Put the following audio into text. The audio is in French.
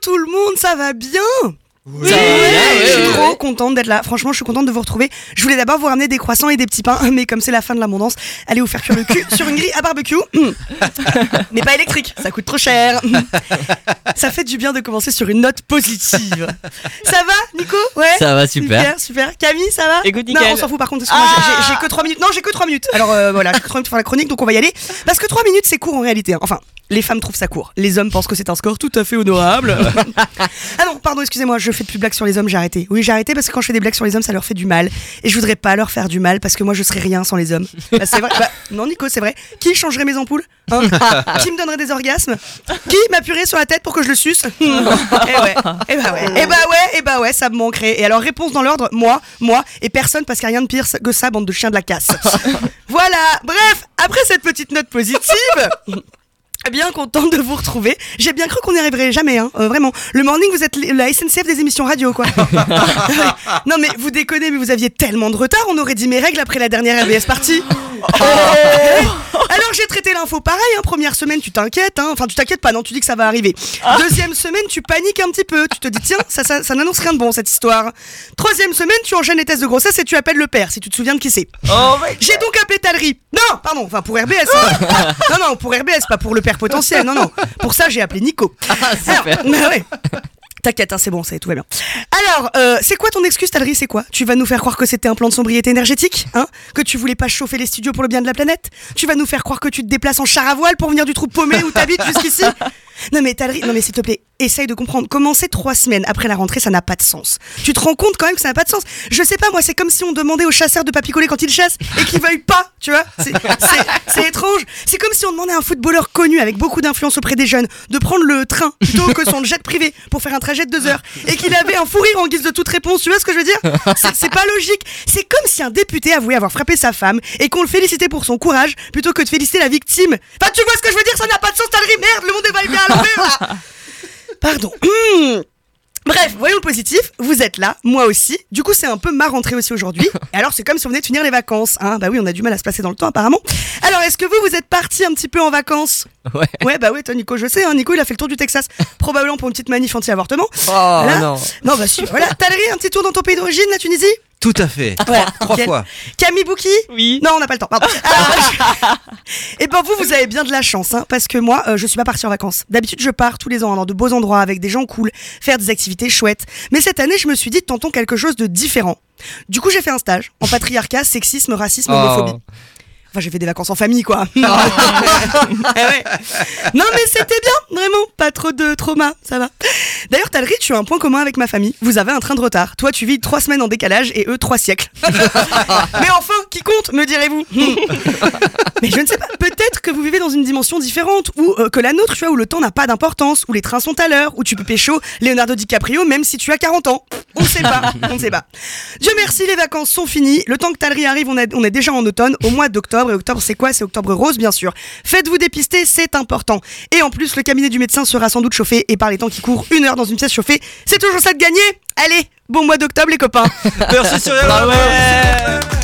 tout le monde, ça va bien Oui. Ouais, Ouais, je suis ouais, trop ouais. contente d'être là. Franchement, je suis contente de vous retrouver. Je voulais d'abord vous ramener des croissants et des petits pains, mais comme c'est la fin de l'abondance, allez vous faire cuire le cul sur une grille à barbecue. mais pas électrique, ça coûte trop cher. ça fait du bien de commencer sur une note positive. Ça va, Nico? Ouais. Ça va, super. Super, super. Camille, ça va? Écoute, Non, on s'en fout par contre, parce que moi, j'ai- que 3 minutes. Non, j'ai que 3 minutes. Alors euh, voilà, j'ai que 3 minutes pour faire la chronique, donc on va y aller. Parce que 3 minutes, c'est court en réalité. hein. Enfin, les femmes trouvent ça court. Les hommes pensent que c'est un score tout à fait honorable. ah non, pardon, excusez-moi, je fais plus de blagues sur les hommes, j'ai arrêté. Oui, j'ai arrêté parce que quand je fais des blagues sur les hommes, ça leur fait du mal. Et je voudrais pas leur faire du mal parce que moi, je serais rien sans les hommes. Bah, c'est vrai. Bah, non, Nico, c'est vrai. Qui changerait mes ampoules Hein Qui me donnerait des orgasmes Qui m'appuierait sur la tête pour que je le suce Eh ouais, eh bah ouais, eh bah ouais, eh bah ouais, ça me manquerait. Et alors, réponse dans l'ordre, moi, moi, et personne parce qu'il n'y a rien de pire que ça, bande de chiens de la casse. voilà, bref, après cette petite note positive. Bien contente de vous retrouver. J'ai bien cru qu'on n'y arriverait jamais, hein. euh, vraiment. Le morning, vous êtes la SNCF des émissions radio, quoi. non mais vous déconnez, mais vous aviez tellement de retard, on aurait dit mes règles après la dernière RBS partie. Alors j'ai traité l'info pareil, hein. première semaine tu t'inquiètes, hein. enfin tu t'inquiètes pas, non tu dis que ça va arriver. Deuxième semaine tu paniques un petit peu, tu te dis tiens ça, ça, ça n'annonce rien de bon cette histoire. Troisième semaine tu enchaînes les tests de grossesse et tu appelles le père, si tu te souviens de qui c'est. Oh J'ai donc appelé Talry. Non, pardon, enfin pour RBS. hein. non, non, pour RBS, pas pour le père potentiel. Non, non. Pour ça, j'ai appelé Nico. Alors, ouais. T'inquiète, hein, c'est bon, ça, tout va bien. Alors, euh, c'est quoi ton excuse, Talry C'est quoi? Tu vas nous faire croire que c'était un plan de sobriété énergétique hein? Que tu voulais pas chauffer les studios pour le bien de la planète? Tu vas nous faire croire que tu te déplaces en char à voile pour venir du trou paumé où t'habites jusqu'ici? Non mais Talry, non mais s'il te plaît, essaye de comprendre. Commencer trois semaines après la rentrée, ça n'a pas de sens. Tu te rends compte quand même que ça n'a pas de sens. Je sais pas, moi, c'est comme si on demandait aux chasseurs de collé quand ils chassent et qu'ils veuillent pas, tu vois. C'est- étrange. C'est comme si on demandait à un footballeur connu avec beaucoup d'influence auprès des jeunes de prendre le train plutôt que son jet privé pour faire un trajet de deux heures et qu'il avait un fou rire en guise de toute réponse. Tu vois ce que je veux dire? C'est- pas logique. C'est comme si un député avouait avoir frappé sa femme et qu'on le félicitait pour son courage plutôt que de féliciter la victime. Enfin, tu vois ce que je veux dire? Ça n'a pas de sens, Talry. Merde, le monde est bien à l'envers. Pardon. Hmm. Bref, voyons le positif, vous êtes là, moi aussi. Du coup, c'est un peu ma rentrée aussi aujourd'hui. Et alors, c'est comme si on venait de finir les vacances. Hein bah oui, on a du mal à se placer dans le temps apparemment. Alors, est-ce que vous, vous êtes parti un petit peu en vacances? Ouais. Ouais, bah ouais, toi, Nico, je sais. Hein, Nico, il a fait le tour du Texas, probablement pour une petite manif anti-avortement. Oh Là- non. Non, bah si, voilà. Talry, un petit tour dans ton pays d'origine, la Tunisie? Tout à fait. Ouais, Trois fois. Camille Bouki Oui. Non, on n'a pas le temps. Pardon. et ben vous, vous avez bien de la chance, hein, parce que moi, euh, je suis pas partie en vacances. D'habitude, je pars tous les ans hein, dans de beaux endroits avec des gens cool, faire des activités chouettes. Mais cette année, je me suis dit tentons quelque chose de différent. Du coup, j'ai fait un stage en patriarcat, sexisme, racisme, Oh. homophobie. Enfin, j'ai fait des vacances en famille, quoi. Eh ouais. Non, mais c'était bien, vraiment. Pas trop de trauma, ça va. D'ailleurs, Talry, tu as un point commun avec ma famille. Vous avez un train de retard. Toi, tu vis trois semaines en décalage et eux, trois siècles. mais enfin, qui compte, me direz-vous? Hmm. Mais je ne sais pas. Peut-être que vous vivez dans une dimension différente, ou euh, que la nôtre, tu vois, où le temps n'a pas d'importance, où les trains sont à l'heure, où tu peux pécho Leonardo DiCaprio même si tu as 40 ans. On ne sait pas, on ne sait pas. Dieu merci, les vacances sont finies. Le temps que Talry arrive, on est, on est déjà en automne, au mois d'octobre. Et octobre, c'est quoi? C'est octobre rose, bien sûr. Faites-vous dépister, c'est important. Et en plus, le cabinet du médecin sera sans doute chauffé. Et par les temps qui courent, une heure dans une pièce chauffée, c'est toujours ça de gagner. Allez, bon mois d'octobre, les copains. Merci Cyril. Ouais.